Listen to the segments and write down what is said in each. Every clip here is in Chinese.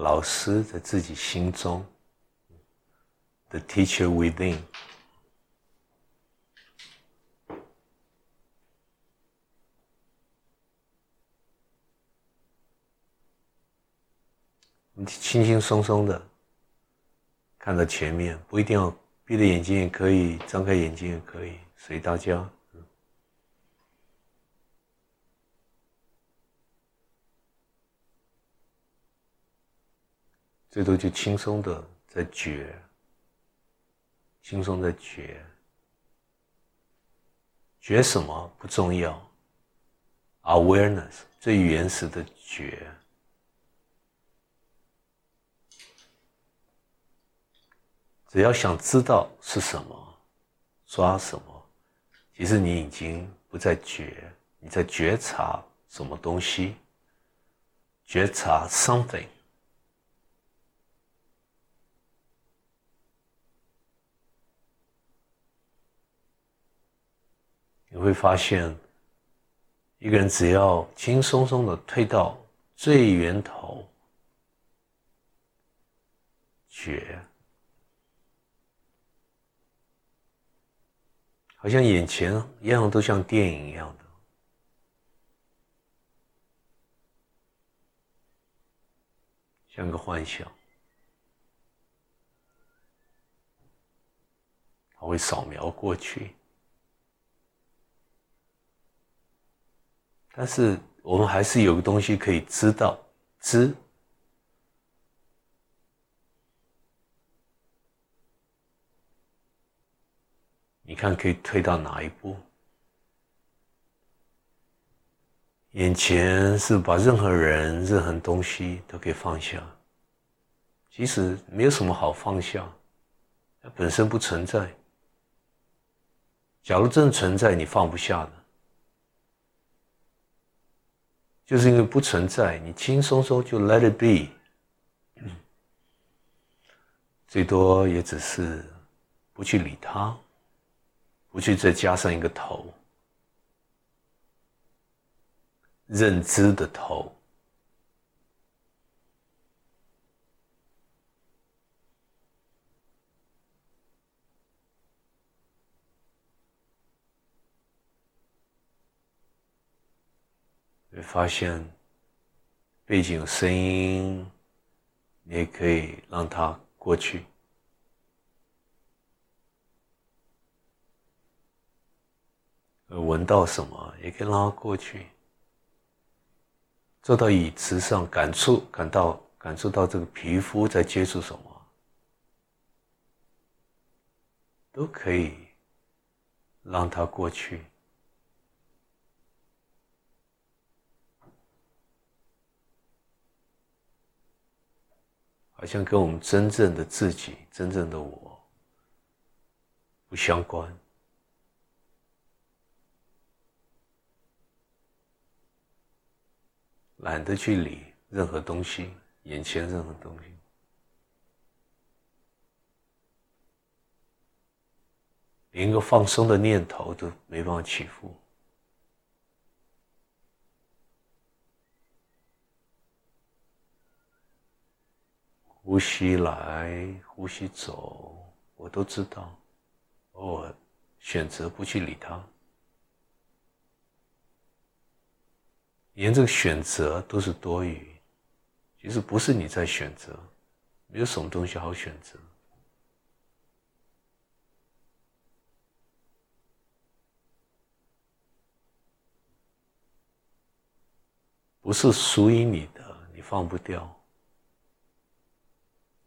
老师在自己心中，the teacher within。你轻轻松松的看到前面，不一定要闭着眼睛也可以，张开眼睛也可以，随大家。最多就轻松的在觉，轻松的觉，觉什么不重要，awareness 最原始的觉，只要想知道是什么，抓什么，其实你已经不在觉，你在觉察什么东西，觉察 something。你会发现，一个人只要轻松松的退到最源头，觉，好像眼前一样都像电影一样的，像个幻想，他会扫描过去。但是我们还是有个东西可以知道，知。你看可以推到哪一步？眼前是把任何人、任何东西都可以放下，其实没有什么好放下，它本身不存在。假如真的存在，你放不下的。就是因为不存在，你轻松松就 let it be，最多也只是不去理它，不去再加上一个头，认知的头，发现背景声音，你也可以让它过去。闻到什么，也可以让它过去。坐到椅子上，感触感到感受到这个皮肤在接触什么，都可以让它过去。好像跟我们真正的自己、真正的我不相关，懒得去理任何东西，眼前任何东西，连个放松的念头都没办法起伏。呼吸来，呼吸走，我都知道。我选择不去理它，连这个选择都是多余。其实不是你在选择，没有什么东西好选择，不是属于你的，你放不掉。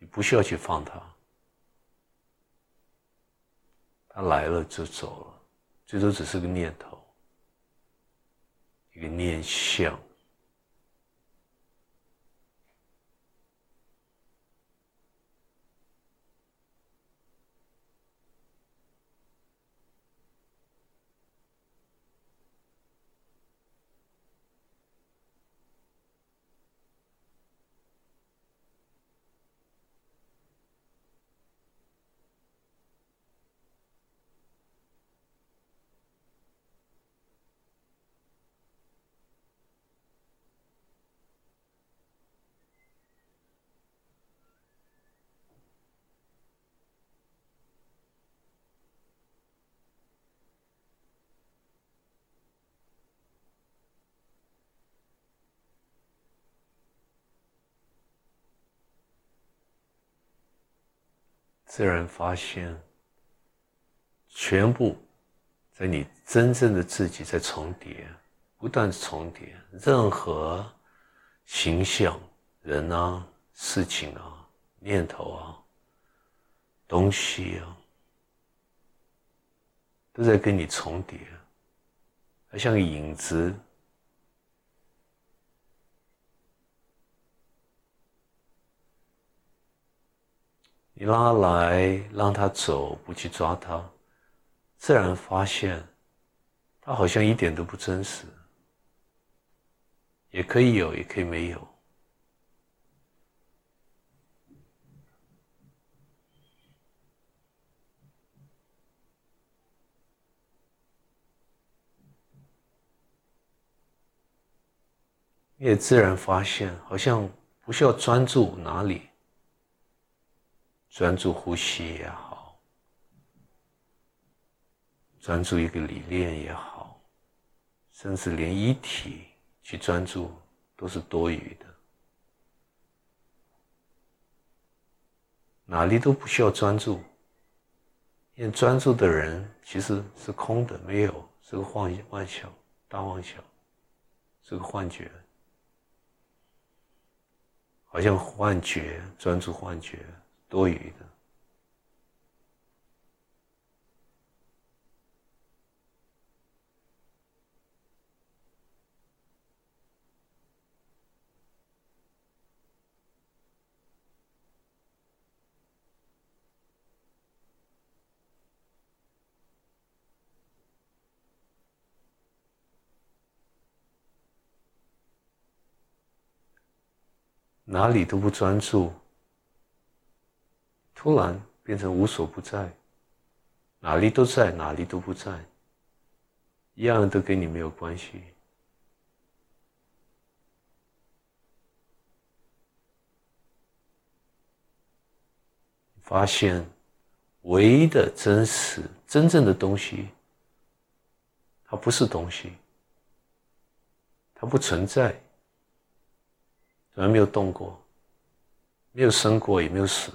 你不需要去放他，他来了就走了，最多只是个念头，一个念相。自然发现，全部在你真正的自己在重叠，不断重叠，任何形象、人啊、事情啊、念头啊、东西啊，都在跟你重叠，还像影子。你让他来，让他走，不去抓他，自然发现，他好像一点都不真实。也可以有，也可以没有。也自然发现，好像不需要专注哪里。专注呼吸也好，专注一个理念也好，甚至连一体去专注都是多余的，哪里都不需要专注，因为专注的人其实是空的，没有是个幻幻想，大妄想，是个幻觉，好像幻觉，专注幻觉。多余的，哪里都不专注。突然变成无所不在，哪里都在，哪里都不在，一样都跟你没有关系。发现唯一的真实、真正的东西，它不是东西，它不存在，从来没有动过，没有生过，也没有死。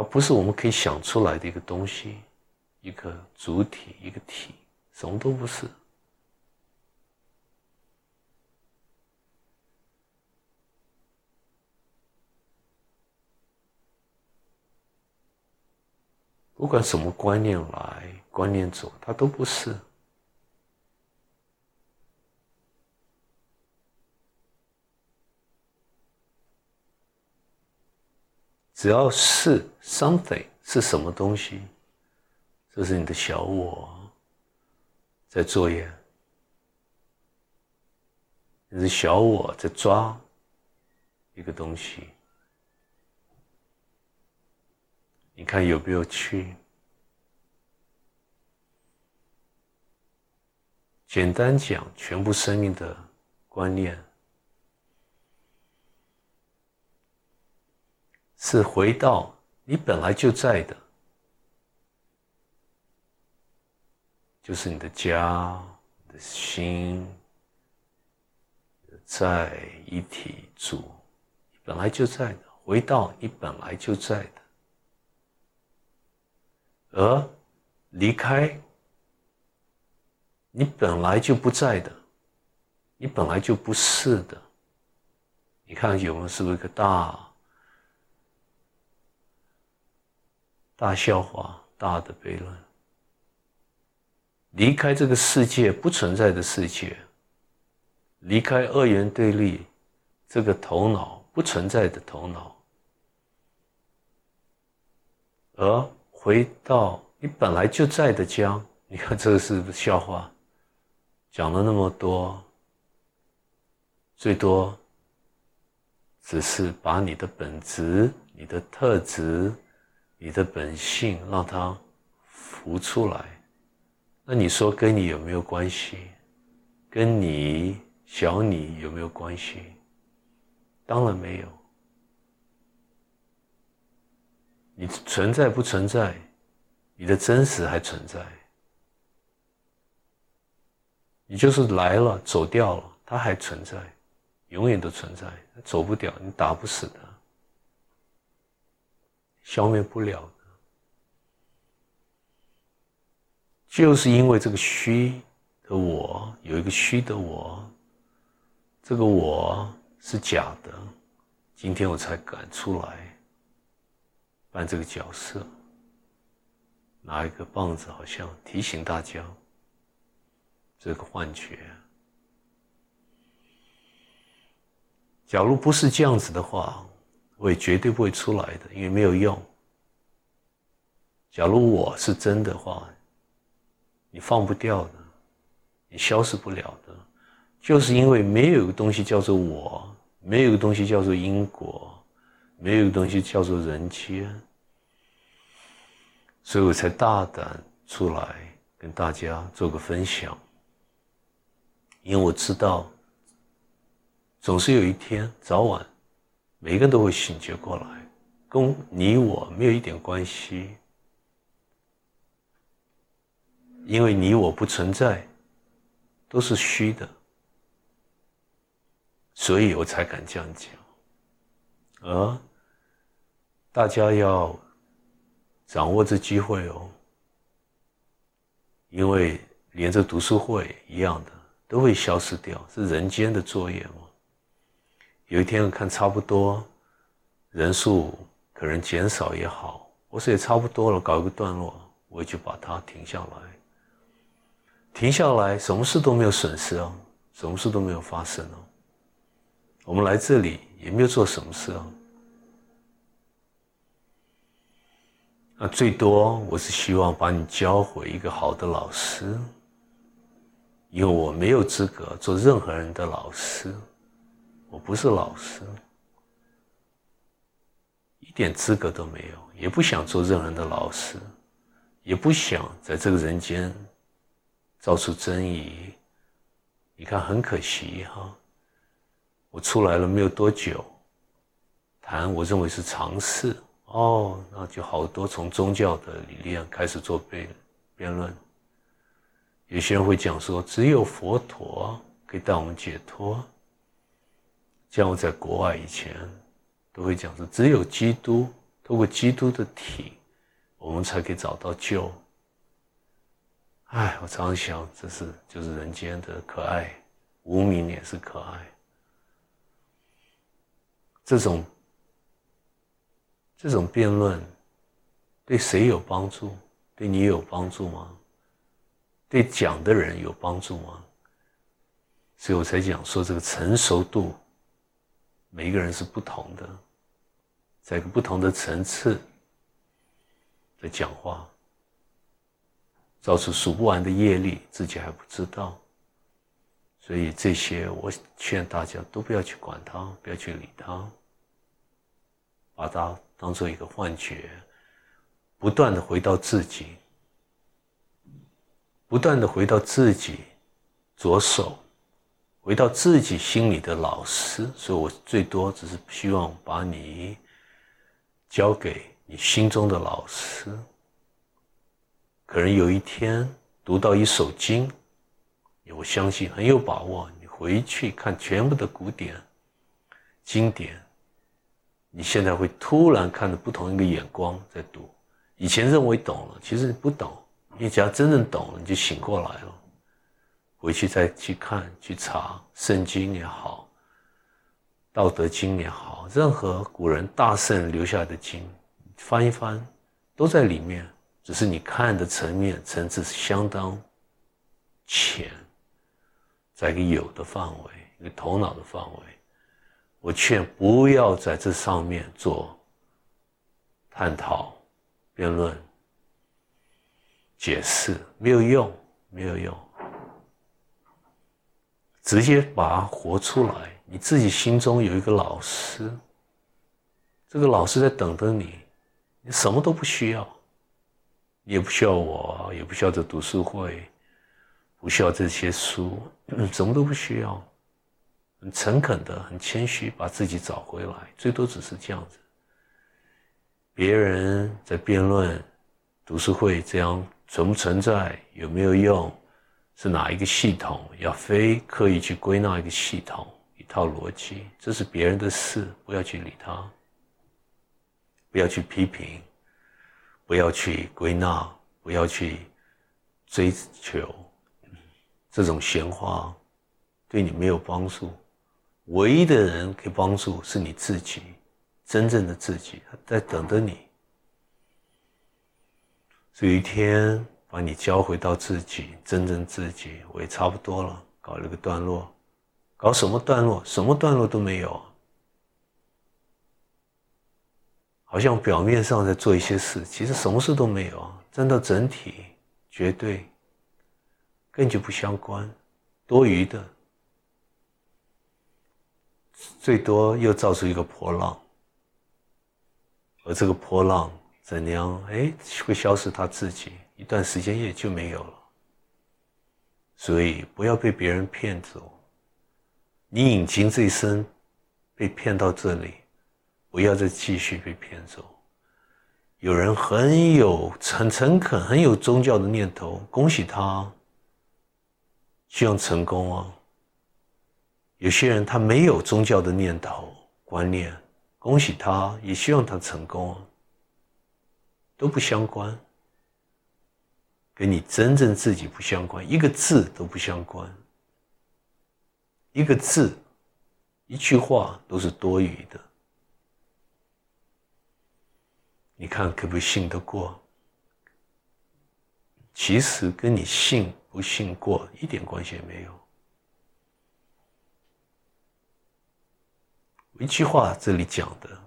它不是我们可以想出来的一个东西，一个主体，一个体，什么都不是。不管什么观念来，观念走，它都不是。只要是 something 是什么东西，这是你的小我在作业，你是小我在抓一个东西，你看有没有去？简单讲，全部生命的观念。是回到你本来就在的，就是你的家的心，在一体住，本来就在的，回到你本来就在的，而离开你本来就不在的，你本来就不是的，你看有没有是不是一个大？大笑话，大的悖论。离开这个世界不存在的世界，离开二元对立这个头脑不存在的头脑，而回到你本来就在的家。你看，这是不是笑话，讲了那么多，最多只是把你的本质、你的特质。你的本性让它浮出来，那你说跟你有没有关系？跟你小你有没有关系？当然没有。你存在不存在？你的真实还存在？你就是来了走掉了，它还存在，永远都存在，走不掉，你打不死它。消灭不了的。就是因为这个虚的我有一个虚的我，这个我是假的，今天我才敢出来扮这个角色，拿一个棒子，好像提醒大家这个幻觉。假如不是这样子的话，我也绝对不会出来的，因为没有用。假如我是真的话，你放不掉的，你消失不了的，就是因为没有一个东西叫做我，没有一个东西叫做因果，没有一个东西叫做人间，所以我才大胆出来跟大家做个分享，因为我知道。总是有一天，早晚，每个人都会醒觉过来，跟你我没有一点关系，因为你我不存在，都是虚的，所以我才敢这样讲。而大家要掌握这机会哦，因为连这读书会一样的都会消失掉，是人间的作业吗。有一天我看差不多，人数可能减少也好，我说也差不多了，搞一个段落，我就把它停下来。停下来，什么事都没有损失啊，什么事都没有发生啊。我们来这里也没有做什么事啊。那最多我是希望把你教回一个好的老师，因为我没有资格做任何人的老师。我不是老师，一点资格都没有，也不想做任何人的老师，也不想在这个人间造出争议。你看，很可惜哈，我出来了没有多久，谈我认为是常识哦，那就好多从宗教的理念开始做辩辩论。有些人会讲说，只有佛陀可以带我们解脱。像我在国外以前，都会讲说，只有基督透过基督的体，我们才可以找到救。哎，我常常想，这是就是人间的可爱，无名也是可爱。这种这种辩论，对谁有帮助？对你有帮助吗？对讲的人有帮助吗？所以我才讲说这个成熟度。每一个人是不同的，在一个不同的层次的讲话，造成数不完的业力，自己还不知道。所以这些，我劝大家都不要去管它，不要去理它，把它当做一个幻觉，不断的回到自己，不断的回到自己，着手。回到自己心里的老师，所以我最多只是希望把你交给你心中的老师。可能有一天读到一首经，我相信很有把握。你回去看全部的古典经典，你现在会突然看着不同一个眼光在读。以前认为懂了，其实你不懂。你只要真正懂了，你就醒过来了。回去再去看、去查圣经也好，道德经也好，任何古人大圣留下的经，翻一翻，都在里面。只是你看的层面层次是相当浅，在一个有的范围，一个头脑的范围。我劝不要在这上面做探讨、辩论、解释，没有用，没有用。直接把它活出来，你自己心中有一个老师，这个老师在等着你，你什么都不需要，你也不需要我，也不需要这读书会，不需要这些书，什么都不需要，很诚恳的、很谦虚，把自己找回来，最多只是这样子。别人在辩论读书会这样存不存在，有没有用？是哪一个系统？要非刻意去归纳一个系统、一套逻辑，这是别人的事，不要去理他。不要去批评，不要去归纳，不要去追求这种闲话，对你没有帮助。唯一的人可以帮助是你自己，真正的自己，在等着你。有一天把你教回到自己，真正自己，我也差不多了，搞了个段落，搞什么段落？什么段落都没有，好像表面上在做一些事，其实什么事都没有。真的整体，绝对根本就不相关，多余的。最多又造出一个波浪，而这个波浪怎样？哎，会消失他自己，一段时间也就没有了。所以不要被别人骗走，你引擎这一生被骗到这里，不要再继续被骗走。有人很有很诚恳、很有宗教的念头，恭喜他，希望成功啊。有些人他没有宗教的念头观念，恭喜他，也希望他成功，都不相关，跟你真正自己不相关，一个字都不相关，一个字，一句话都是多余的，你看可不可信得过？其实跟你信不信过一点关系也没有。一句话这里讲的，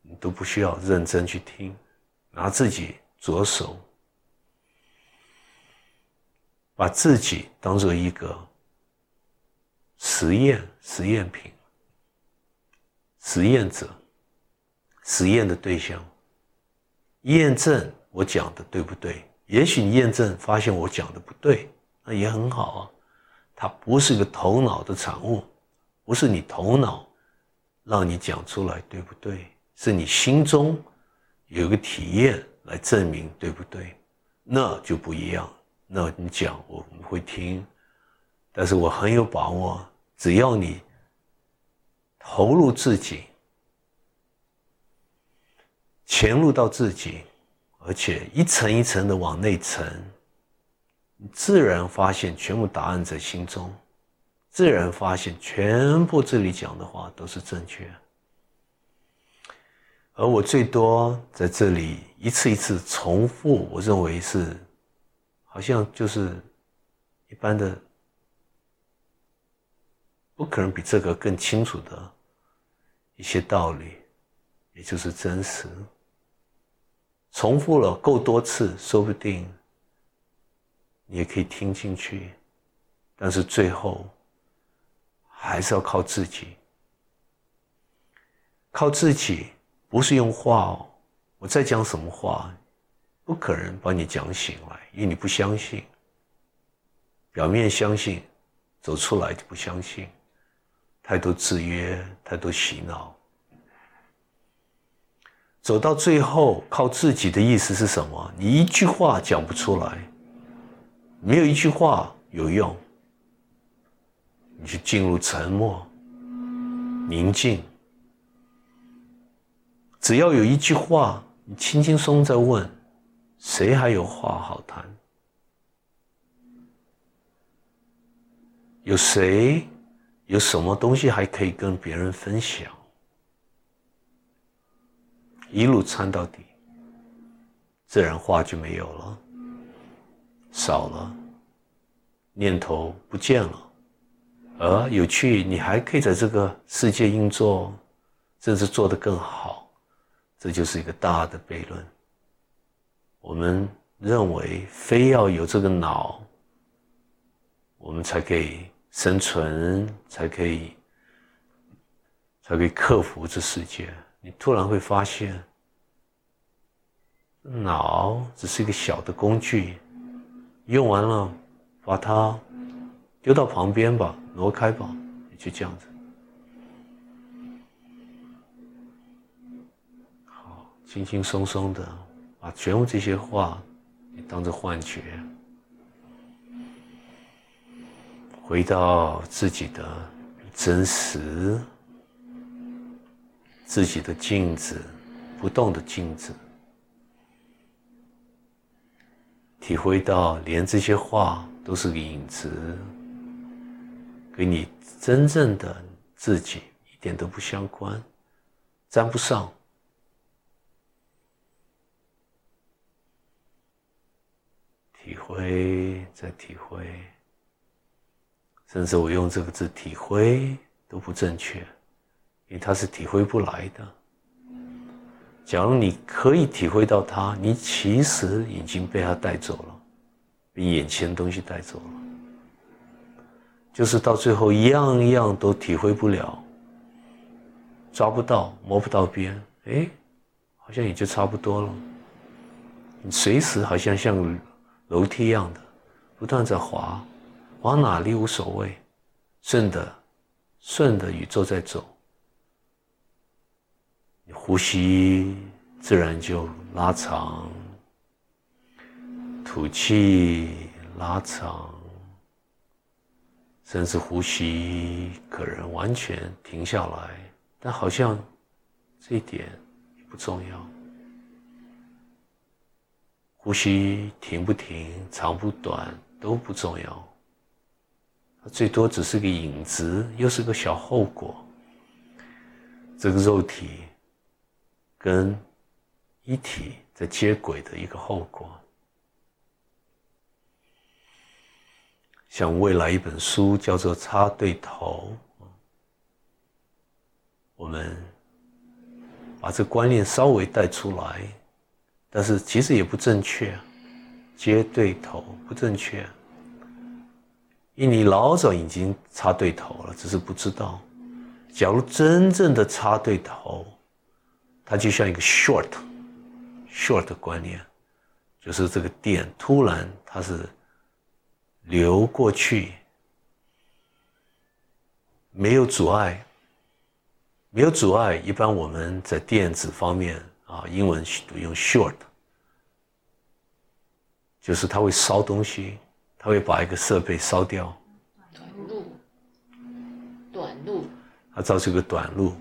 你都不需要认真去听，拿自己着手，把自己当做一个实验实验品、实验者、实验的对象，验证我讲的对不对？也许你验证发现我讲的不对，那也很好啊。它不是个头脑的产物，不是你头脑。让你讲出来对不对？是你心中有一个体验来证明对不对？那就不一样。那你讲我们会听，但是我很有把握，只要你投入自己，潜入到自己，而且一层一层的往内沉，你自然发现全部答案在心中。自然发现，全部这里讲的话都是正确，而我最多在这里一次一次重复，我认为是，好像就是一般的，不可能比这个更清楚的一些道理，也就是真实。重复了够多次，说不定你也可以听进去，但是最后。还是要靠自己，靠自己，不是用话哦。我在讲什么话，不可能把你讲醒来，因为你不相信。表面相信，走出来就不相信，太多制约，太多洗脑。走到最后，靠自己的意思是什么？你一句话讲不出来，没有一句话有用。你去进入沉默、宁静，只要有一句话，你轻轻松在问，谁还有话好谈？有谁有什么东西还可以跟别人分享？一路参到底，自然话就没有了，少了，念头不见了。而有趣，你还可以在这个世界运作，甚至做得更好，这就是一个大的悖论。我们认为非要有这个脑，我们才可以生存，才可以，才可以克服这世界。你突然会发现，脑只是一个小的工具，用完了，把它丢到旁边吧。挪开吧，就这样子。好，轻轻松松的把全部这些话，当做幻觉，回到自己的真实，自己的镜子，不动的镜子，体会到连这些话都是个影子，跟你真正的自己一点都不相关，沾不上。体会，再体会，甚至我用这个字“体会”都不正确，因为它是体会不来的。假如你可以体会到它，你其实已经被它带走了，被眼前的东西带走了，就是到最后样样都体会不了，抓不到，摸不到边，哎，好像也就差不多了。你随时好像像。楼梯一样的，不断在滑，往哪里无所谓，顺的，顺的宇宙在走，你呼吸自然就拉长，吐气拉长，甚至呼吸可能完全停下来，但好像这一点不重要。呼吸停不停，长不短都不重要，它最多只是个影子，又是个小后果。这个肉体跟一体在接轨的一个后果。像未来一本书叫做《插对头》，我们把这观念稍微带出来。但是其实也不正确，接对头不正确，因为你老早已经插对头了，只是不知道。假如真正的插对头，它就像一个 short，short 的观念，就是这个电突然它是流过去，没有阻碍，没有阻碍。一般我们在电子方面。啊，英文读用 short，就是它会烧东西，它会把一个设备烧掉。短路，短路。它造出个短路。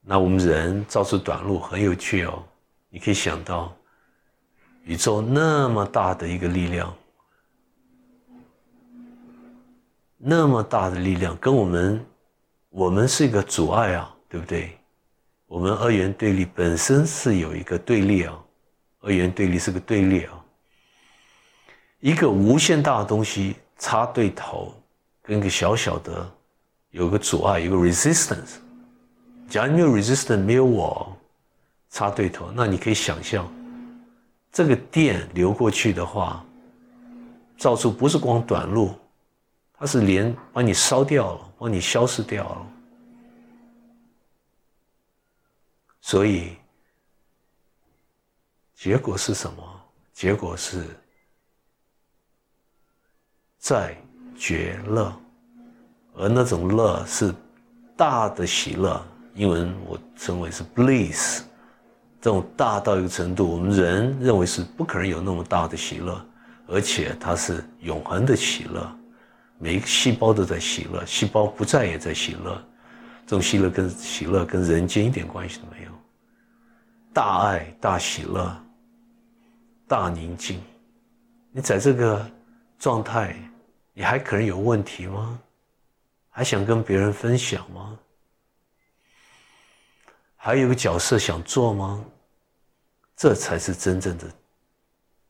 那我们人造出短路很有趣哦，你可以想到，宇宙那么大的一个力量，那么大的力量跟我们，我们是一个阻碍啊，对不对？我们二元对立本身是有一个对立啊，二元对立是个对立啊。一个无限大的东西插对头，跟个小小的有个阻碍，有个 resistance。假如没有 resistance，没有我插对头，那你可以想象，这个电流过去的话，造出不是光短路，它是连把你烧掉了，把你消失掉了。所以，结果是什么？结果是在觉乐，而那种乐是大的喜乐，英文我称为是 bliss。这种大到一个程度，我们人认为是不可能有那么大的喜乐，而且它是永恒的喜乐，每一个细胞都在喜乐，细胞不在也在喜乐。这种喜乐跟喜乐跟人间一点关系都没有。大爱、大喜乐、大宁静，你在这个状态，你还可能有问题吗？还想跟别人分享吗？还有个角色想做吗？这才是真正的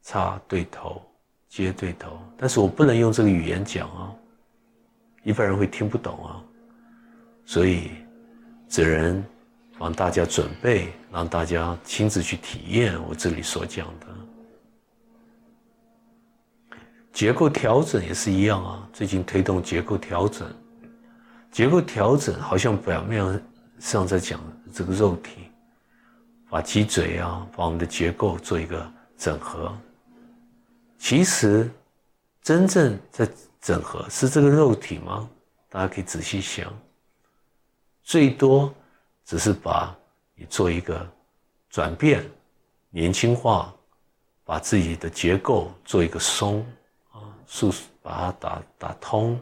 插对头、接对头。但是我不能用这个语言讲啊，一般人会听不懂啊，所以只能。帮大家准备，让大家亲自去体验我这里所讲的结构调整也是一样啊。最近推动结构调整，结构调整好像表面上在讲这个肉体，把脊椎啊，把我们的结构做一个整合。其实真正在整合是这个肉体吗？大家可以仔细想，最多。只是把你做一个转变，年轻化，把自己的结构做一个松啊，速把它打打通，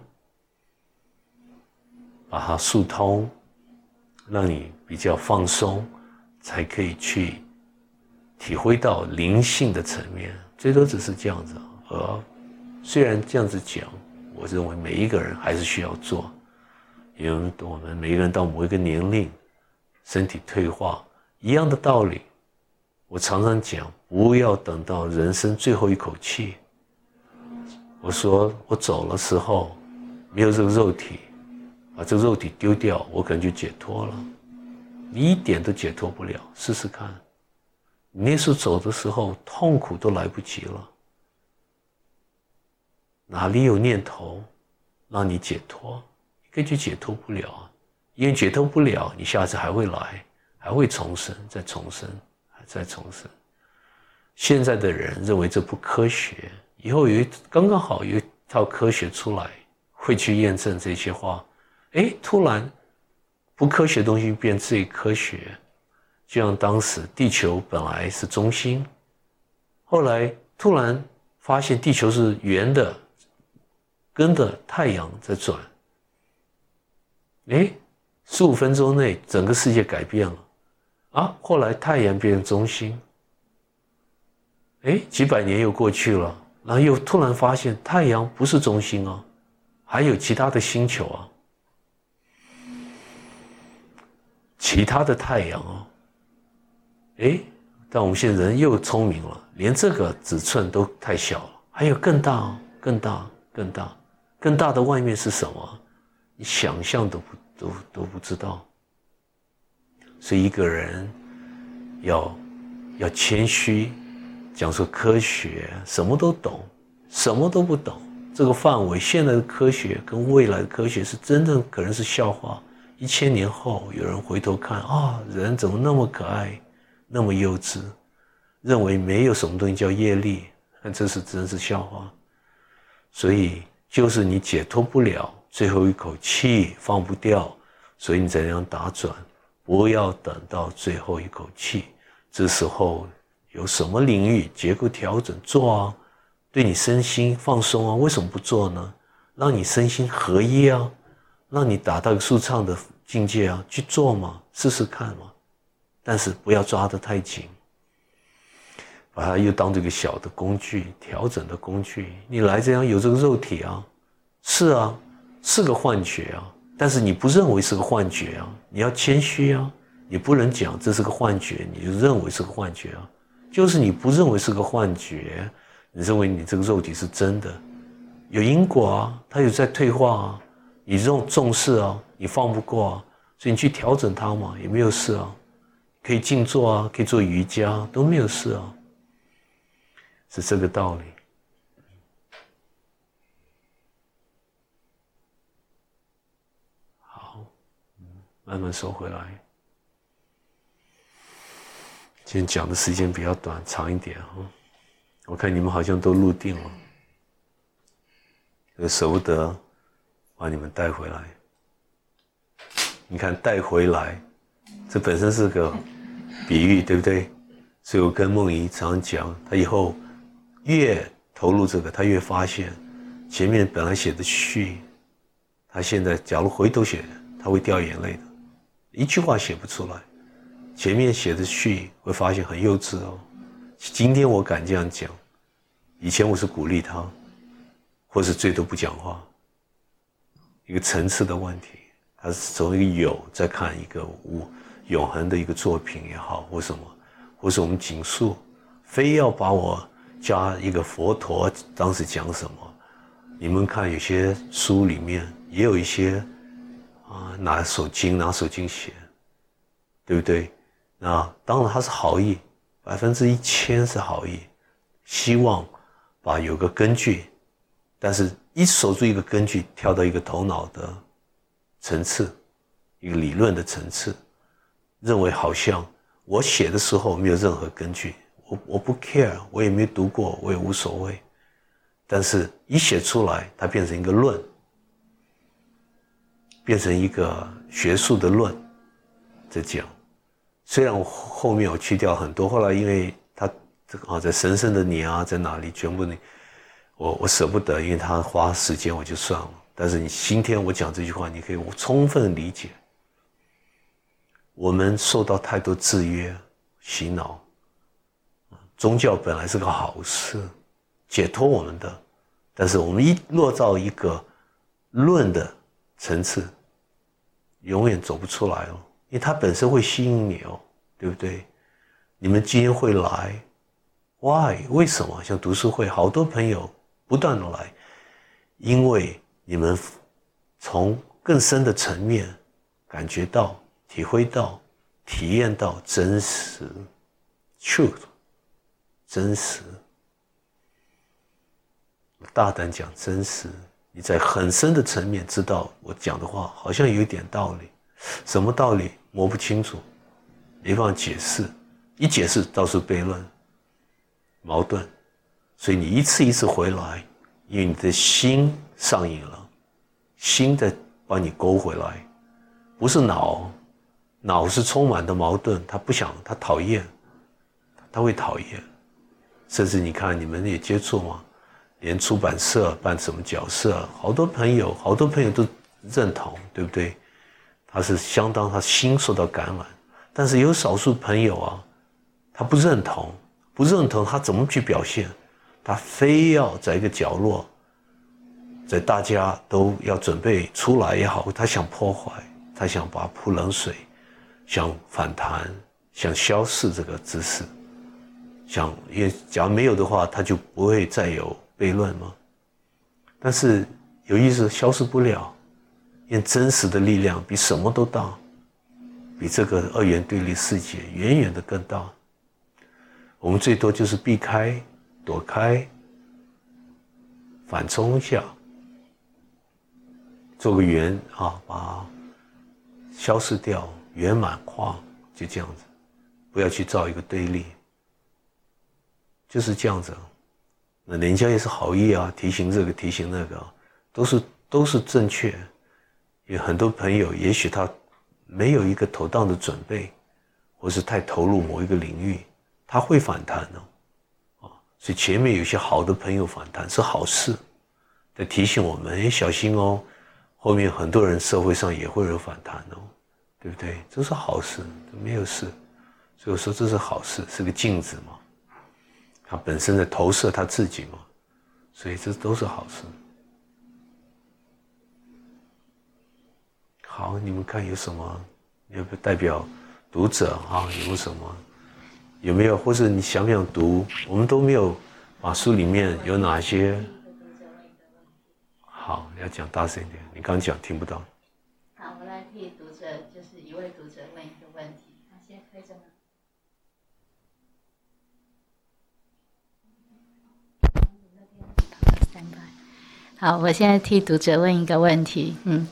把它疏通，让你比较放松，才可以去体会到灵性的层面，最多只是这样子。而虽然这样子讲，我认为每一个人还是需要做，因为我们每一个人到某一个年龄，身体退化一样的道理。我常常讲，不要等到人生最后一口气。我说我走的时候，没有这个肉体，把这个肉体丢掉，我可能就解脱了。你一点都解脱不了，试试看。你那时候走的时候，痛苦都来不及了，哪里有念头让你解脱？根本就解脱不了，因为解脱不了，你下次还会来，还会重生，再重生。再重生。现在的人认为这不科学，以后有一刚刚好有一套科学出来，会去验证这些话。哎，突然不科学的东西变最科学，就像当时地球本来是中心，后来突然发现地球是圆的，跟着太阳在转。哎，十五分钟内整个世界改变了。啊！后来太阳变成中心，哎，几百年又过去了，然后又突然发现太阳不是中心啊，还有其他的星球啊，其他的太阳啊，哎，但我们现在人又聪明了，连这个尺寸都太小了，还有更大、更大、更大、更大的外面是什么？你想象都不都都不知道。所以一个人要要谦虚，讲说科学什么都懂，什么都不懂。这个范围，现在的科学跟未来的科学是真正可能是笑话。一千年后，有人回头看啊，人怎么那么可爱，那么幼稚，认为没有什么东西叫业力，那这是真是笑话。所以就是你解脱不了最后一口气，放不掉，所以你才这样打转。不要等到最后一口气，这时候有什么领域结构调整做啊？对你身心放松啊？为什么不做呢？让你身心合一啊，让你达到一个舒畅的境界啊，去做嘛，试试看嘛。但是不要抓得太紧，把它又当这个小的工具，调整的工具。你来这样有这个肉体啊，是啊，是个幻觉啊。但是你不认为是个幻觉啊？你要谦虚啊！你不能讲这是个幻觉，你就认为是个幻觉啊？就是你不认为是个幻觉，你认为你这个肉体是真的，有因果啊，它有在退化啊，你这种重视啊，你放不过啊，所以你去调整它嘛，也没有事啊，可以静坐啊，可以做瑜伽都没有事啊，是这个道理。慢慢收回来。今天讲的时间比较短，长一点哈。我看你们好像都入定了，舍不得把你们带回来。你看带回来，这本身是个比喻，对不对？所以我跟梦怡常讲，他以后越投入这个，他越发现前面本来写的序，他现在假如回头写，他会掉眼泪的。一句话写不出来，前面写的序会发现很幼稚哦。今天我敢这样讲，以前我是鼓励他，或是最多不讲话。一个层次的问题，他是从一个有在看一个无永恒的一个作品也好，或什么，或是我们紧述，非要把我加一个佛陀当时讲什么？你们看有些书里面也有一些。啊，拿手经，拿手经写，对不对？啊，当然他是好意，百分之一千是好意，希望把有个根据，但是一守住一个根据，跳到一个头脑的层次，一个理论的层次，认为好像我写的时候没有任何根据，我我不 care，我也没读过，我也无所谓，但是一写出来，它变成一个论。变成一个学术的论在讲，虽然我后面我去掉很多，后来因为他这个啊在神圣的你啊在哪里，全部你我我舍不得，因为他花时间我就算了。但是你今天我讲这句话，你可以充分理解，我们受到太多制约、洗脑。宗教本来是个好事，解脱我们的，但是我们一落到一个论的层次，永远走不出来哦，因为它本身会吸引你哦，对不对？你们今天会来，Why？为什么？像读书会，好多朋友不断的来，因为你们从更深的层面感觉到。体会到、体验到真实，truth，真实。大胆讲真实，你在很深的层面知道我讲的话好像有一点道理，什么道理摸不清楚，没办法解释，一解释到处悖论、矛盾，所以你一次一次回来，因为你的心上瘾了，心在把你勾回来，不是脑。脑是充满的矛盾，他不想，他讨厌，他会讨厌，甚至你看你们也接触吗？连出版社扮什么角色，好多朋友，好多朋友都认同，对不对？他是相当，他心受到感染，但是有少数朋友啊，他不认同，不认同他怎么去表现？他非要在一个角落，在大家都要准备出来也好，他想破坏，他想把泼冷水。想反弹，想消逝这个姿势，想也假如没有的话，他就不会再有悖论吗。但是有意思，消失不了，因真实的力量比什么都大，比这个二元对立世界远远的更大。我们最多就是避开、躲开、反冲一下，做个圆啊，把消失掉。圆满化就这样子，不要去造一个对立，就是这样子。那人家也是好意啊，提醒这个提醒那个，都是都是正确。有很多朋友，也许他没有一个妥当的准备，或是太投入某一个领域，他会反弹哦。啊，所以前面有些好的朋友反弹是好事，在提醒我们，哎小心哦。后面很多人社会上也会有反弹哦。对不对？这是好事，没有事，所以我说这是好事，是个镜子嘛。他本身的投射他自己嘛，所以这都是好事。好，你们看有什么？有不代表读者啊？有什么？有没有？或者你想不想读？我们都没有把书里面有哪些？好，你要讲大声一点，你刚讲听不到。好，我现在替读者问一个问题。嗯，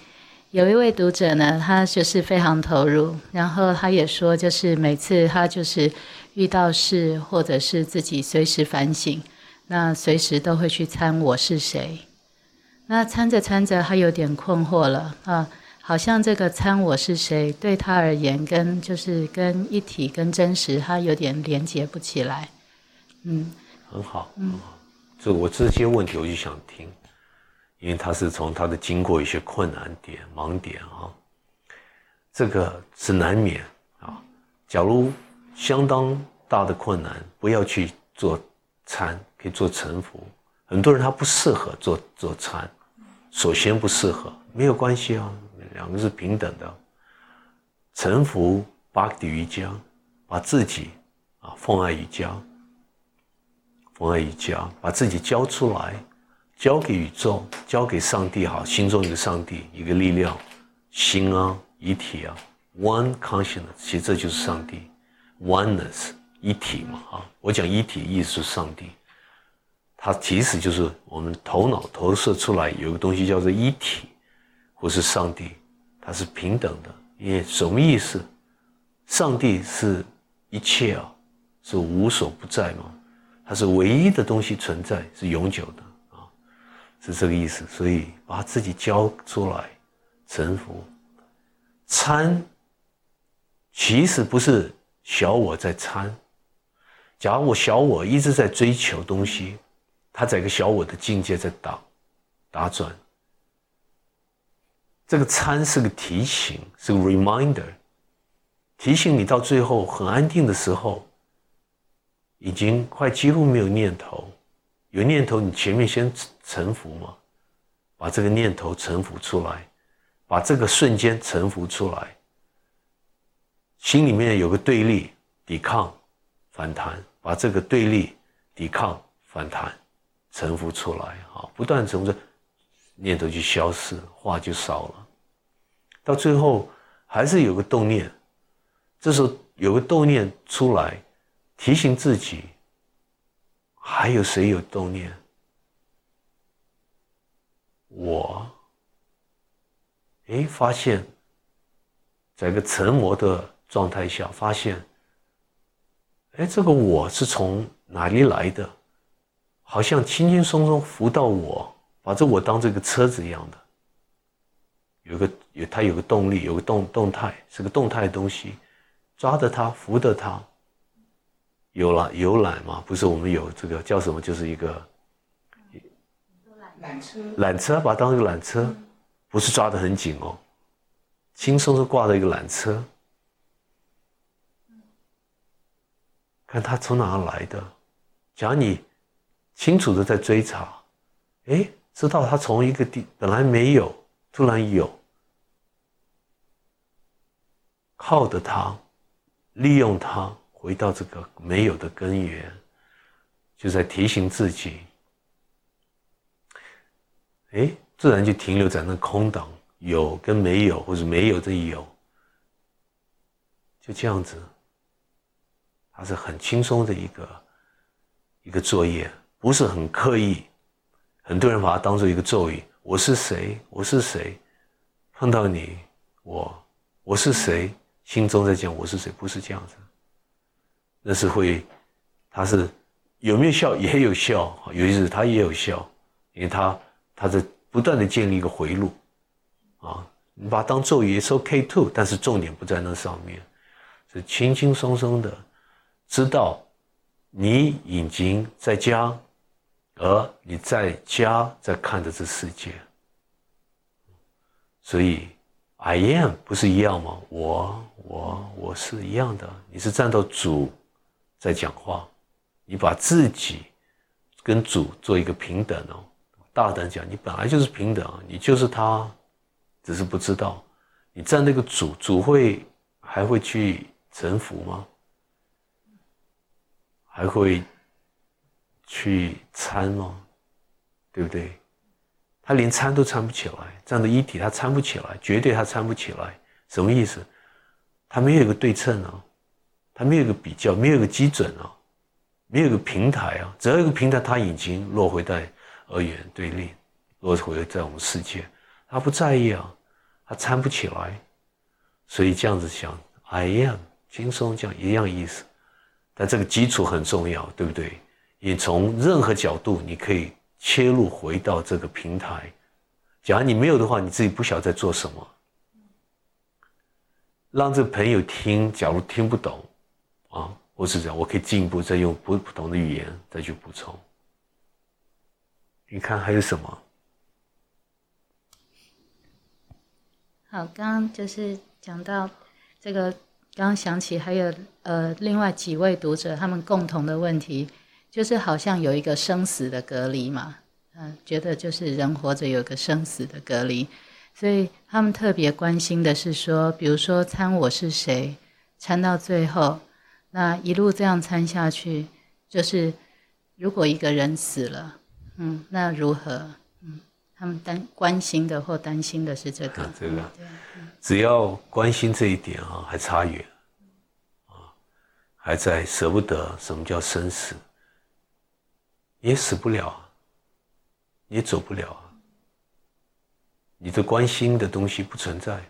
有一位读者呢，他就是非常投入，然后他也说，就是每次他就是遇到事，或者是自己随时反省，那随时都会去参我是谁。那参着参着，他有点困惑了啊，好像这个参我是谁对他而言，跟就是跟一体跟真实，他有点连接不起来。嗯，很好，嗯，这我这些问题我就想听。因为他是从他的经过一些困难点、盲点啊，这个是难免啊。假如相当大的困难，不要去做参，可以做臣服。很多人他不适合做做参，首先不适合，没有关系啊，两个是平等的。臣服巴底瑜伽，把自己啊奉爱瑜伽，奉爱瑜伽，把自己交出来。交给宇宙，交给上帝，好，心中一个上帝，一个力量，心啊，一体啊，one consciousness，其实这就是上帝，oneness，一体嘛，啊，我讲一体意思是上帝，它其实就是我们头脑投射出来有个东西叫做一体，或是上帝，它是平等的，因为什么意思？上帝是一切啊，是无所不在嘛，它是唯一的东西存在，是永久的。是这个意思，所以把自己交出来，臣服。参，其实不是小我在参。假如我小我一直在追求东西，他在一个小我的境界在打打转。这个参是个提醒，是个 reminder，提醒你到最后很安定的时候，已经快几乎没有念头，有念头你前面先臣服嘛，把这个念头臣服出来，把这个瞬间臣服出来，心里面有个对立、抵抗、反弹，把这个对立、抵抗、反弹臣服出来啊，不断从这念头就消失，话就少了，到最后还是有个动念。这时候有个动念出来，提醒自己，还有谁有动念？我，哎，发现，在一个沉默的状态下，发现，哎，这个我是从哪里来的？好像轻轻松松扶到我，把这我当这个车子一样的，有个有它有个动力，有个动动态，是个动态的东西。抓着它，扶着它，游览游览嘛，不是我们有这个叫什么？就是一个缆车，缆车把它当一个缆车，不是抓得很紧哦，轻松的挂着一个缆车，看它从哪来的，假如你清楚的在追查，哎，知道它从一个地本来没有，突然有，靠着它。利用它回到这个没有的根源，就在提醒自己，哎，自然就停留在那空档，有跟没有，或者没有的有，就这样子，它是很轻松的一个一个作业，不是很刻意。很多人把它当做一个咒语：我是谁？我是谁？碰到你，我我是谁？心中在讲我是谁，不是这样子，那是会，他是有没有效也有效，有意思他也有效，因为他他在不断的建立一个回路，啊，你把它当咒语是 OK too，但是重点不在那上面，是轻轻松松的知道你已经在家，而你在家在看着这世界，所以。I am 不是一样吗？我我我是一样的。你是站到主在讲话，你把自己跟主做一个平等哦。大胆讲，你本来就是平等，你就是他，只是不知道。你站那个主，主会还会去臣服吗？还会去参吗？对不对？他连参都参不起来，这样的一体他参不起来，绝对他参不起来。什么意思？他没有一个对称啊，他没有一个比较，没有一个基准啊，没有一个平台啊。只要一个平台，他已经落回在二元对立，落回在我们世界，他不在意啊，他参不起来。所以这样子想，I am 轻松这样一样意思。但这个基础很重要，对不对？你从任何角度，你可以。切入回到这个平台，假如你没有的话，你自己不晓得在做什么。让这个朋友听，假如听不懂，啊，或是这样我可以进一步再用不不同的语言再去补充。你看还有什么？好，刚刚就是讲到这个，刚刚想起还有呃另外几位读者他们共同的问题。就是好像有一个生死的隔离嘛，嗯，觉得就是人活着有个生死的隔离，所以他们特别关心的是说，比如说参我是谁，参到最后，那一路这样参下去，就是如果一个人死了，嗯，那如何？嗯，他们担关心的或担心的是这个，这个，只要关心这一点啊，还差远，啊，还在舍不得什么叫生死。也死不了，也走不了啊！你的关心的东西不存在，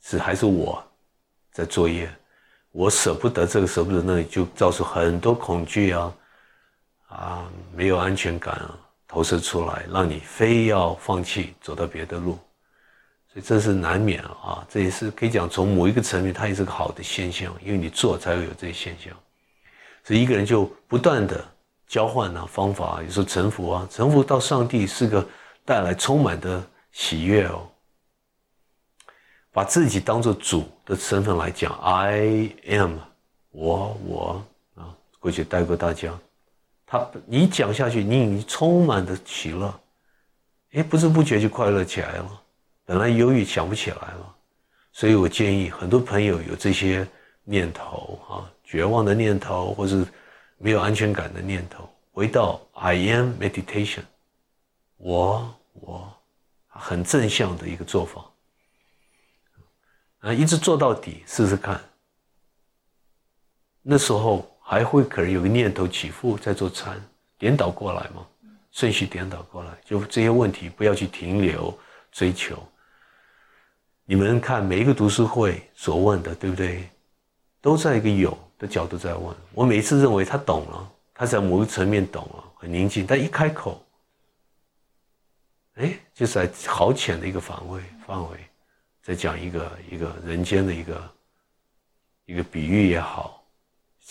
是还是我在作业？我舍不得这个，舍不得那里，就造成很多恐惧啊，啊，没有安全感啊，投射出来，让你非要放弃，走到别的路，所以这是难免啊！这也是可以讲，从某一个层面，它也是个好的现象，因为你做才会有这些现象。所以一个人就不断的交换啊方法，有时候臣服啊，臣服到上帝是个带来充满的喜悦哦。把自己当做主的身份来讲，I am，我我啊，过去带过大家，他你讲下去，你已经充满的喜乐，哎，不知不觉就快乐起来了。本来忧郁想不起来了，所以我建议很多朋友有这些念头啊，绝望的念头，或是没有安全感的念头，回到 I am meditation，我我很正向的一个做法。啊，一直做到底，试试看。那时候还会可能有个念头起伏，在做禅，颠倒过来嘛，顺序颠倒过来，就这些问题不要去停留追求。你们看每一个读书会所问的，对不对？都在一个有的角度在问。我每一次认为他懂了，他在某个层面懂了，很宁静，但一开口，哎，就在好浅的一个范围范围。在讲一个一个人间的一个一个比喻也好，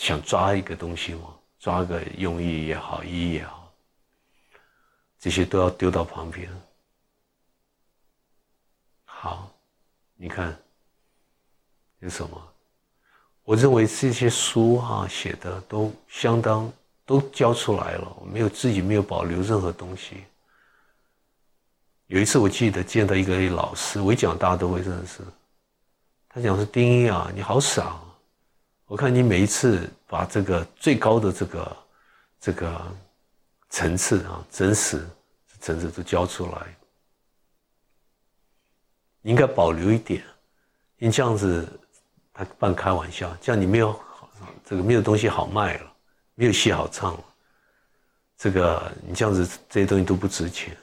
想抓一个东西嘛，抓个用意也好，意义也好，这些都要丢到旁边。好，你看有什么？我认为这些书哈写的都相当都交出来了，我没有自己没有保留任何东西。有一次我记得见到一个老师，我一讲大家都会认识。他讲是丁一啊，你好傻！我看你每一次把这个最高的这个这个层次啊，真实层次都交出来，应该保留一点。因这样子，他半开玩笑，这样你没有这个没有东西好卖了，没有戏好唱了。这个你这样子，这些东西都不值钱。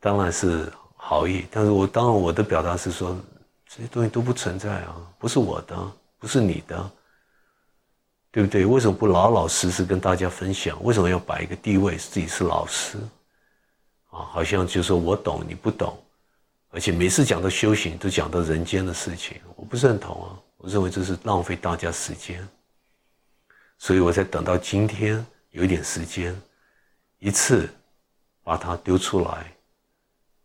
当然是好意，但是我当然我的表达是说，这些东西都不存在啊，不是我的，不是你的，对不对？为什么不老老实实跟大家分享？为什么要摆一个地位，自己是老师？啊，好像就说我懂你不懂，而且每次讲到修行都讲到人间的事情，我不认同啊，我认为这是浪费大家时间，所以我才等到今天有一点时间，一次把它丢出来。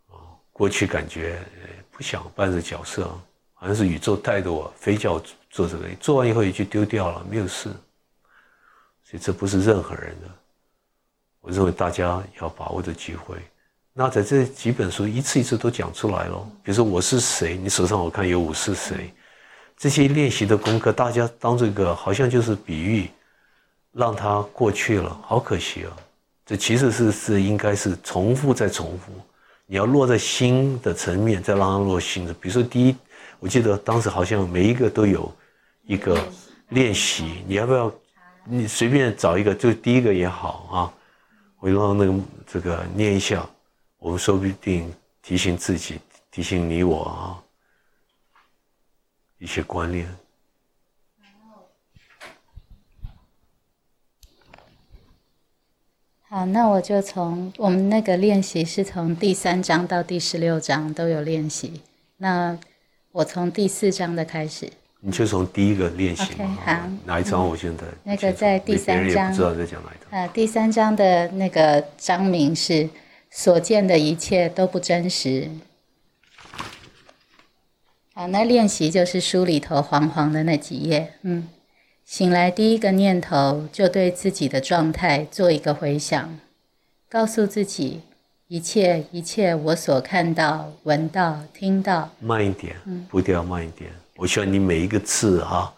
啊过去感觉不想扮这角色，好像是宇宙带着我，非叫做这个，做完以后也就丢掉了，没有事。所以这不是任何人的。我认为大家要把握的机会。那在这几本书一次一次都讲出来了，比如说我是谁，你手上我看有我是谁，这些练习的功课，大家当这个好像就是比喻，让它过去了，好可惜啊！这其实是是应该是重复再重复。你要落在心的层面，再让它落心的。比如说，第一，我记得当时好像每一个都有一个练习，你要不要？你随便找一个，就第一个也好啊。我让那个这个念一下，我们说不定提醒自己，提醒你我啊一些观念。好，那我就从我们那个练习是从第三章到第十六章都有练习。那我从第四章的开始。你就从第一个练习。OK，好。哪一章？我现在那个在第三章。不知道在讲哪一章。呃，第三章的那个章名是“所见的一切都不真实”。好，那练习就是书里头黄黄的那几页。嗯。醒来第一个念头，就对自己的状态做一个回想，告诉自己一切一切我所看到、闻到、听到。慢一点，步调慢一点。我希望你每一个字哈，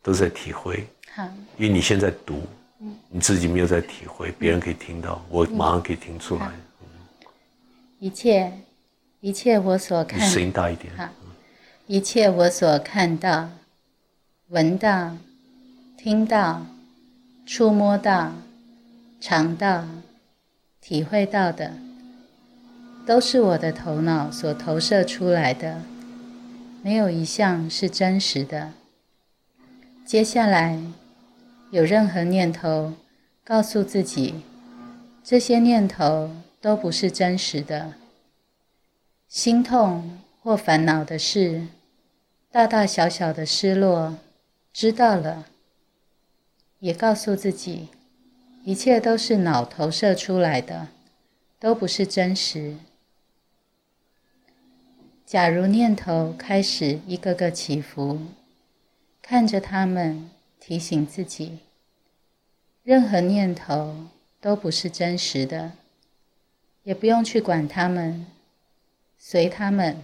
都在体会。好，因为你现在读，你自己没有在体会，别人可以听到，我马上可以听出来。一切一切我所看，声音大一点。好，一切我所看到、闻到。听到、触摸到、尝到、体会到的，都是我的头脑所投射出来的，没有一项是真实的。接下来，有任何念头，告诉自己，这些念头都不是真实的。心痛或烦恼的事，大大小小的失落，知道了。也告诉自己，一切都是脑投射出来的，都不是真实。假如念头开始一个个起伏，看着他们，提醒自己，任何念头都不是真实的，也不用去管他们，随他们，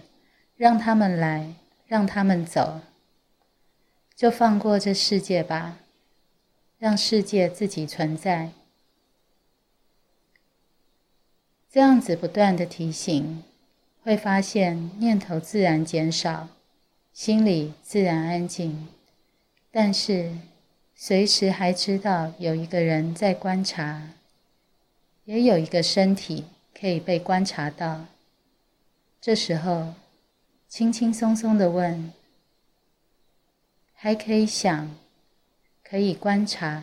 让他们来，让他们走，就放过这世界吧，让世界自己存在。这样子不断的提醒。会发现念头自然减少，心里自然安静，但是随时还知道有一个人在观察，也有一个身体可以被观察到。这时候，轻轻松松的问：还可以想、可以观察、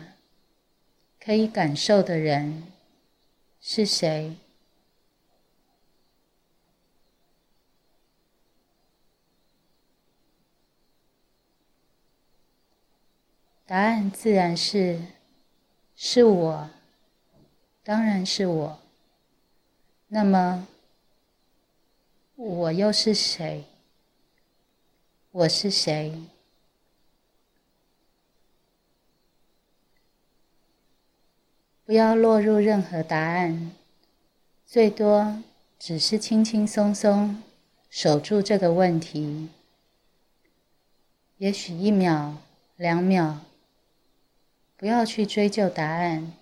可以感受的人是谁？答案自然是，是我，当然是我。那么，我又是谁？我是谁？不要落入任何答案，最多只是轻轻松松守住这个问题。也许一秒、两秒。不要去追究答案。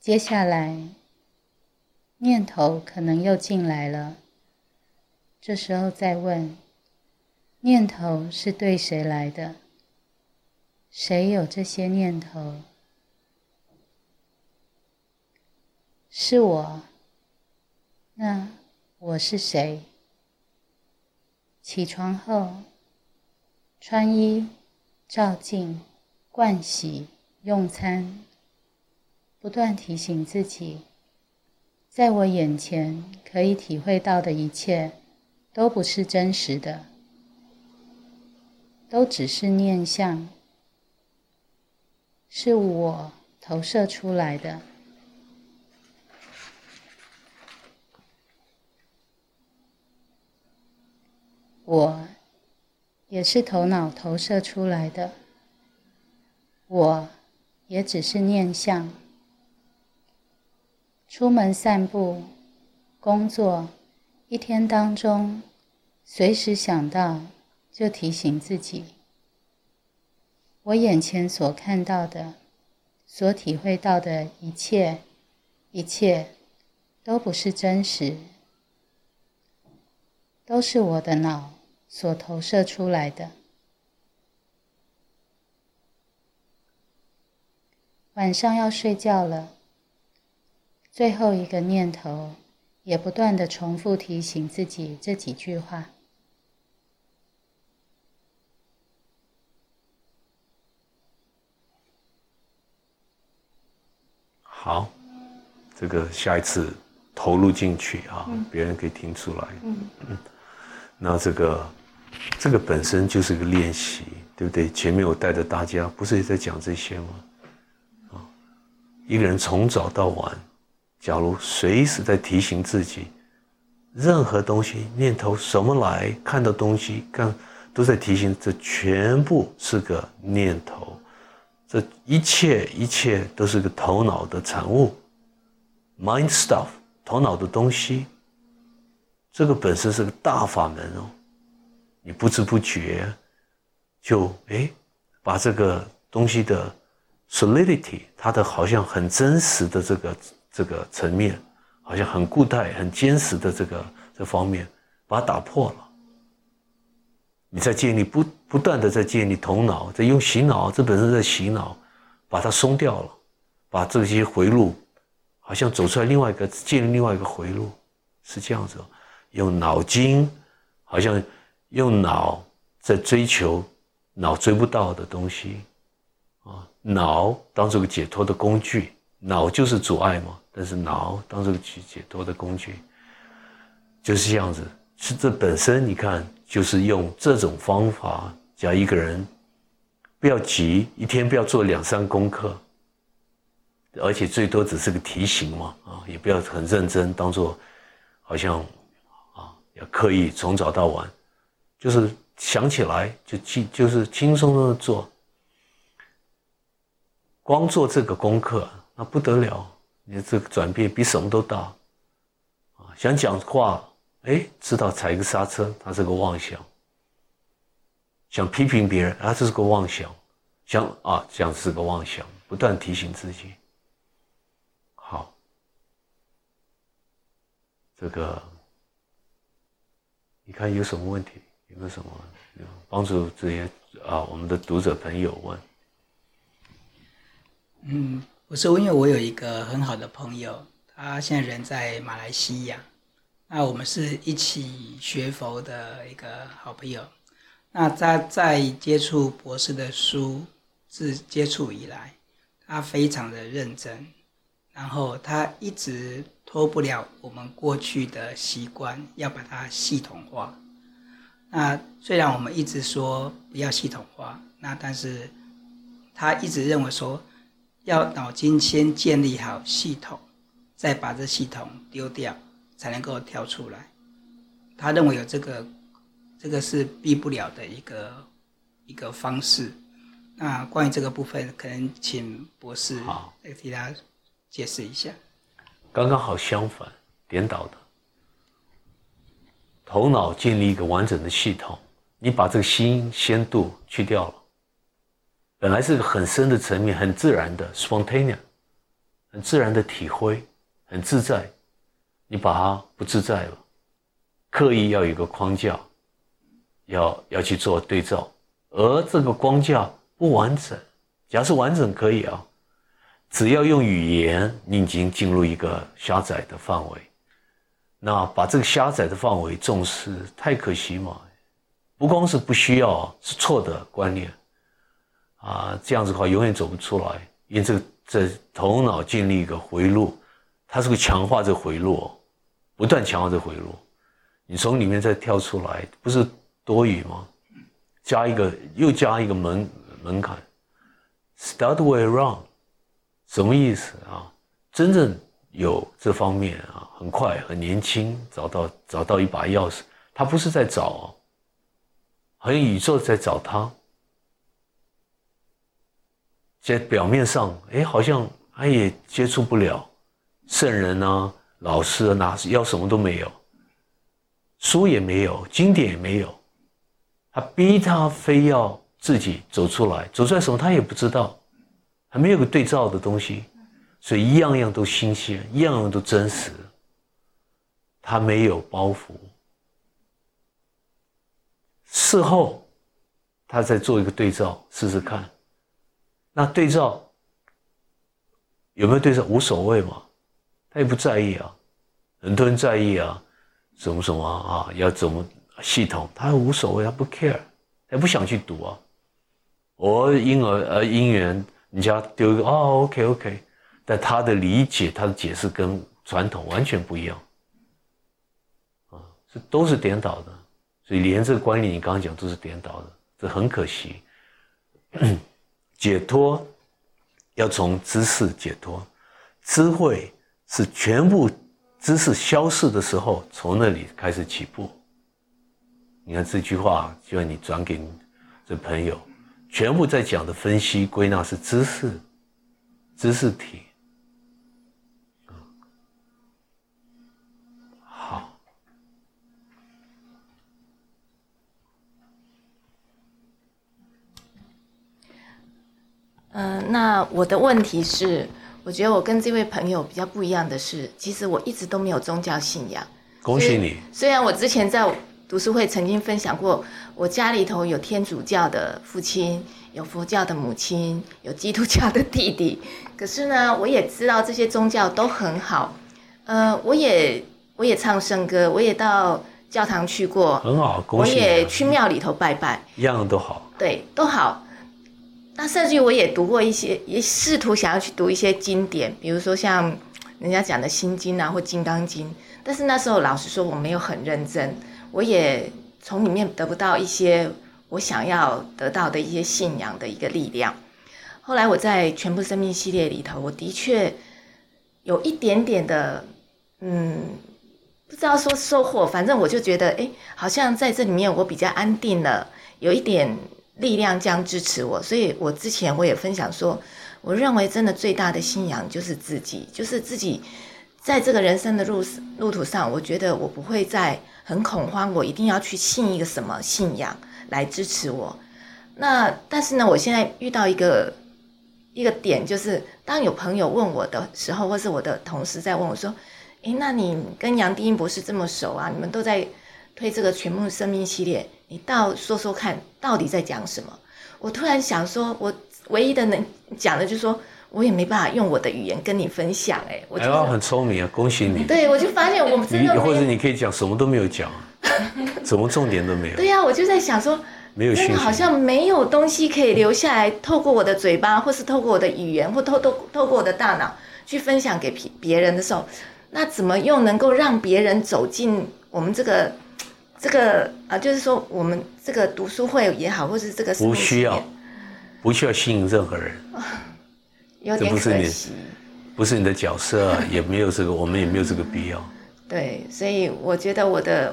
接下来，念头可能又进来了。这时候再问：念头是对谁来的？谁有这些念头？是我。那我是谁？起床后，穿衣、照镜、盥洗。用餐，不断提醒自己，在我眼前可以体会到的一切，都不是真实的，都只是念相，是我投射出来的，我也是头脑投射出来的，我。也只是念想，出门散步、工作，一天当中，随时想到就提醒自己：我眼前所看到的、所体会到的一切，一切都不是真实，都是我的脑所投射出来的。晚上要睡觉了，最后一个念头也不断的重复提醒自己这几句话。好，这个下一次投入进去啊，别人可以听出来。嗯嗯，那这个这个本身就是个练习，对不对？前面我带着大家，不是也在讲这些吗？一个人从早到晚，假如随时在提醒自己，任何东西念头什么来看到东西，看都在提醒，这全部是个念头，这一切一切都是个头脑的产物，mind stuff，头脑的东西，这个本身是个大法门哦，你不知不觉就哎把这个东西的。solidity，它的好像很真实的这个这个层面，好像很固态、很坚实的这个这方面，把它打破了。你在建立不不断的在建立头脑，在用洗脑，这本身在洗脑，把它松掉了，把这些回路，好像走出来另外一个建立另外一个回路，是这样子。用脑筋，好像用脑在追求脑追不到的东西。脑当做个解脱的工具，脑就是阻碍嘛。但是脑当做个去解脱的工具，就是这样子。是这本身，你看，就是用这种方法，叫一个人不要急，一天不要做两三功课，而且最多只是个提醒嘛，啊，也不要很认真，当做好像啊要刻意从早到晚，就是想起来就轻，就是轻松松的做。光做这个功课，那不得了，你这个转变比什么都大啊！想讲话，哎，知道踩个刹车，它是个妄想；想批评别人，啊，这是个妄想；想啊，这样是个妄想，不断提醒自己。好，这个你看有什么问题？有没有什么帮助这些啊？我们的读者朋友问。嗯，我说，因为我有一个很好的朋友，他现在人在马来西亚，那我们是一起学佛的一个好朋友。那他在接触博士的书自接触以来，他非常的认真，然后他一直脱不了我们过去的习惯，要把它系统化。那虽然我们一直说不要系统化，那但是他一直认为说。要脑筋先建立好系统，再把这系统丢掉，才能够跳出来。他认为有这个，这个是避不了的一个一个方式。那关于这个部分，可能请博士来替他解释一下。刚刚好相反，颠倒的。头脑建立一个完整的系统，你把这个新鲜度去掉了。本来是个很深的层面，很自然的 spontaneous，很自然的体会，很自在。你把它不自在了，刻意要有一个框架，要要去做对照，而这个框架不完整。假设完整可以啊，只要用语言，你已经进入一个狭窄的范围。那把这个狭窄的范围重视，太可惜嘛。不光是不需要，是错的观念。啊，这样子的话永远走不出来，因为这个这头脑建立一个回路，它是会强化这回路，不断强化这回路，你从里面再跳出来，不是多余吗？加一个又加一个门门槛，start way around，什么意思啊？真正有这方面啊，很快很年轻找到找到一把钥匙，他不是在找，好像宇宙在找他。在表面上，哎，好像他也接触不了圣人啊、老师啊，哪要什么都没有，书也没有，经典也没有，他逼他非要自己走出来，走出来什么他也不知道，还没有个对照的东西，所以一样样都新鲜，一样样都真实，他没有包袱，事后他再做一个对照试试看。那对照有没有对照？无所谓嘛，他也不在意啊，很多人在意啊，什么什么啊，要怎么系统，他无所谓，他不 care，他不想去读啊。我婴儿呃姻缘，你家丢一个哦，OK OK，但他的理解，他的解释跟传统完全不一样，啊，这都是颠倒的，所以连这个观念你刚刚讲都是颠倒的，这很可惜。解脱要从知识解脱，智慧是全部知识消逝的时候，从那里开始起步。你看这句话，就像你转给这朋友，全部在讲的分析归纳是知识，知识体。嗯，那我的问题是，我觉得我跟这位朋友比较不一样的是，其实我一直都没有宗教信仰。恭喜你！虽然我之前在读书会曾经分享过，我家里头有天主教的父亲，有佛教的母亲，有基督教的弟弟。可是呢，我也知道这些宗教都很好。呃，我也我也唱圣歌，我也到教堂去过，很好。恭喜！我也去庙里头拜拜，一样都好。对，都好。那甚至我也读过一些，也试图想要去读一些经典，比如说像人家讲的心经啊，或金刚经。但是那时候老实说，我没有很认真，我也从里面得不到一些我想要得到的一些信仰的一个力量。后来我在全部生命系列里头，我的确有一点点的，嗯，不知道说收获，反正我就觉得，哎，好像在这里面我比较安定了，有一点力量这样支持我。所以我之前我也分享说，我认为真的最大的信仰就是自己，就是自己在这个人生的路路途上，我觉得我不会再很恐慌，我一定要去信一个什么信仰来支持我。那但是呢，我现在遇到一个一个点，就是当有朋友问我的时候，或是我的同事在问我说。诶，那你跟杨定英博士这么熟啊？你们都在推这个全部生命系列，你倒说说看，到底在讲什么？我突然想说，我唯一的能讲的就是说，我也没办法用我的语言跟你分享。哎，我哎呀，很聪明啊，恭喜你！对，我就发现我们真你的或者你可以讲什么都没有讲，什么重点都没有，对呀、我就在想说，没有好像没有东西可以留下来，透过我的嘴巴，或是透过我的语言，或透透透过我的大脑去分享给别别人的时候，那怎么又能够让别人走进我们这个这个啊？就是说，我们这个读书会也好，或是这个不需要不需要吸引任何人，有点这不是你可惜。不是你的角色啊，也没有这个，我们也没有这个必要。对，所以我觉得我的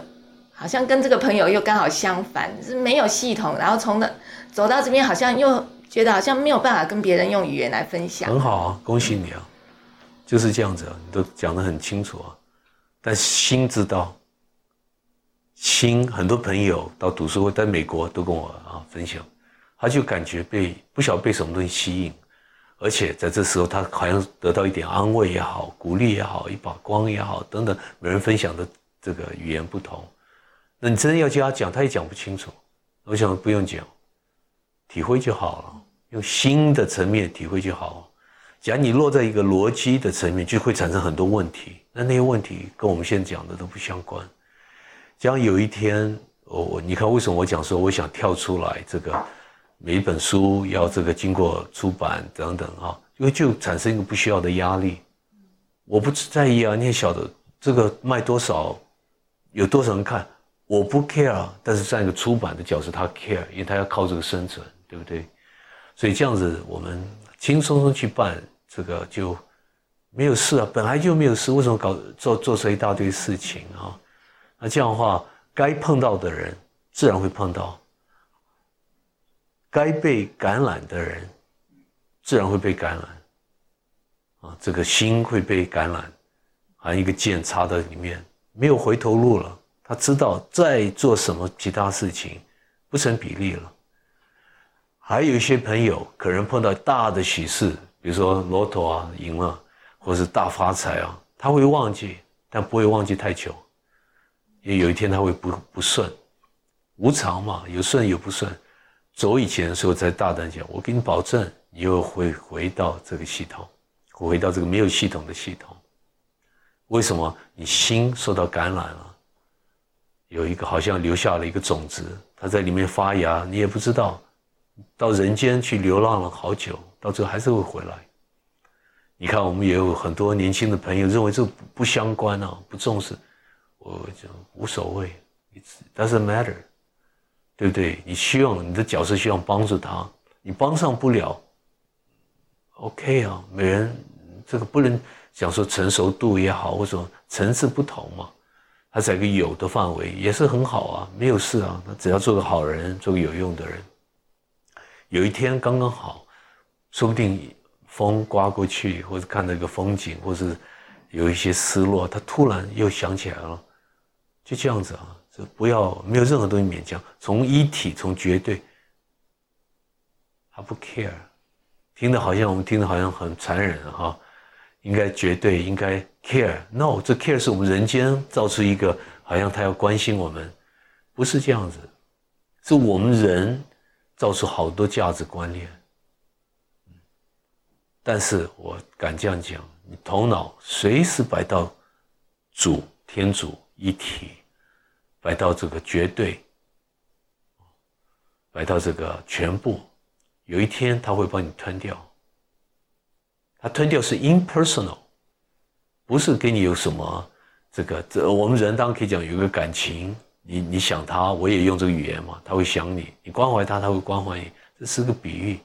好像跟这个朋友又刚好相反，是没有系统，然后从那走到这边，好像又觉得好像没有办法跟别人用语言来分享。很好啊，恭喜你啊，就是这样子啊，你都讲得很清楚啊。但心知道，心很多朋友到读书会，在美国都跟我啊分享，他就感觉被不晓得被什么东西吸引，而且在这时候他好像得到一点安慰也好，鼓励也好，一把光也好等等，每人分享的这个语言不同，那你真的要叫他讲，他也讲不清楚。我想不用讲，体会就好了，用心的层面体会就好。假如你落在一个逻辑的层面，就会产生很多问题。那那些问题跟我们现在讲的都不相关。将有一天，我我你看为什么我讲说我想跳出来，这个每一本书要这个经过出版等等啊，因为就产生一个不需要的压力。我不在意啊，你也晓得这个卖多少，有多少人看，我不 care。但是站一个出版的角色，他 care，因为他要靠这个生存，对不对？所以这样子，我们轻松松去办这个就没有事啊，本来就没有事，为什么搞做做出一大堆事情啊？那这样的话，该碰到的人自然会碰到，该被感染的人自然会被感染，啊，这个心会被感染，好像一个剑插在里面，没有回头路了。他知道再做什么其他事情不成比例了。还有一些朋友可能碰到大的喜事，比如说骆驼啊赢了，或是大发财啊，他会忘记，但不会忘记太久。也有一天他会不不顺，无常嘛，有顺有不顺。走以前的时候才大胆讲，我给你保证，你又会回到这个系统，回到这个没有系统的系统。为什么？你心受到感染了，有一个好像留下了一个种子，它在里面发芽，你也不知道。到人间去流浪了好久，到最后还是会回来。你看，我们也有很多年轻的朋友认为这不不相关啊，不重视，我讲无所谓，it doesn't matter，对不对？你希望你的角色希望帮助他，你帮上不了，OK 啊，每人这个不能讲说成熟度也好，或者层次不同嘛，他在一个有的范围也是很好啊，没有事啊，他只要做个好人，做个有用的人。有一天刚刚好，说不定风刮过去，或者看到一个风景，或是有一些失落，他突然又想起来了，就这样子啊，就不要没有任何东西勉强，从一体，从绝对，他不 care，听的好像我们听的好像很残忍哈，应该绝对应该 care，no，这 care 是我们人间造出一个好像他要关心我们，不是这样子，是我们人。造出好多价值观念，但是我敢这样讲，你头脑随时摆到主天主一体，摆到这个绝对，摆到这个全部，有一天他会把你吞掉。他吞掉是 impersonal，不是跟你有什么这个这我们人当然可以讲有一个感情。你你想他，我也用这个语言嘛，他会想你，你关怀他，他会关怀你，这是个比喻。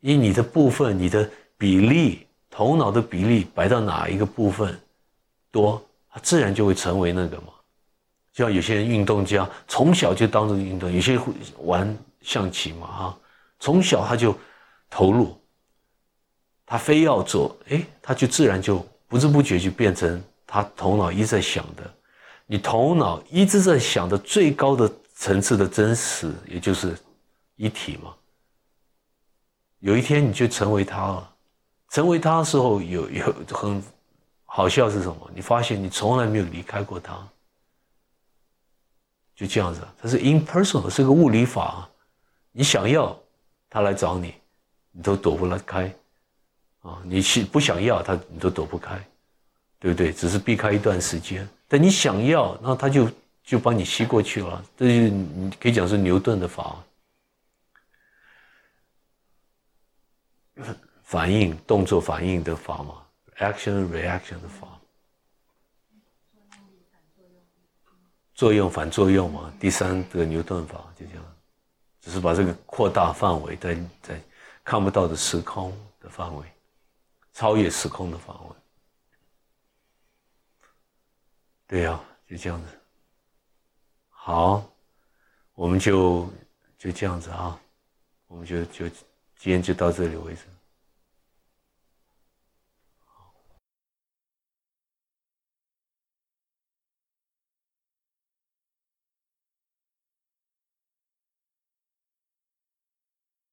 以你的部分，你的比例，头脑的比例摆到哪一个部分多，他自然就会成为那个嘛。就像有些人运动家从小就当这个运动，有些会玩象棋嘛哈，从小他就投入，他非要做，哎，他就自然就不知不觉就变成他头脑一直在想的。你头脑一直在想的最高的层次的真实，也就是一体嘛。有一天你就成为他了，成为他的时候有有很好笑是什么？你发现你从来没有离开过他。就这样子，它是 impersonal，是个物理法。你想要他来找你，你都躲不了开啊！你是不想要他，你都躲不开，对不对？只是避开一段时间。但你想要，那他就就把你吸过去了。这就你可以讲是牛顿的法，反应、动作、反应的法嘛，action reaction 的法。作用反作用嘛，第三个牛顿法就这样，只是把这个扩大范围，在在看不到的时空的范围，超越时空的范围。对呀，就这样子。好，我们就就这样子啊，我们就就今天就到这里为止。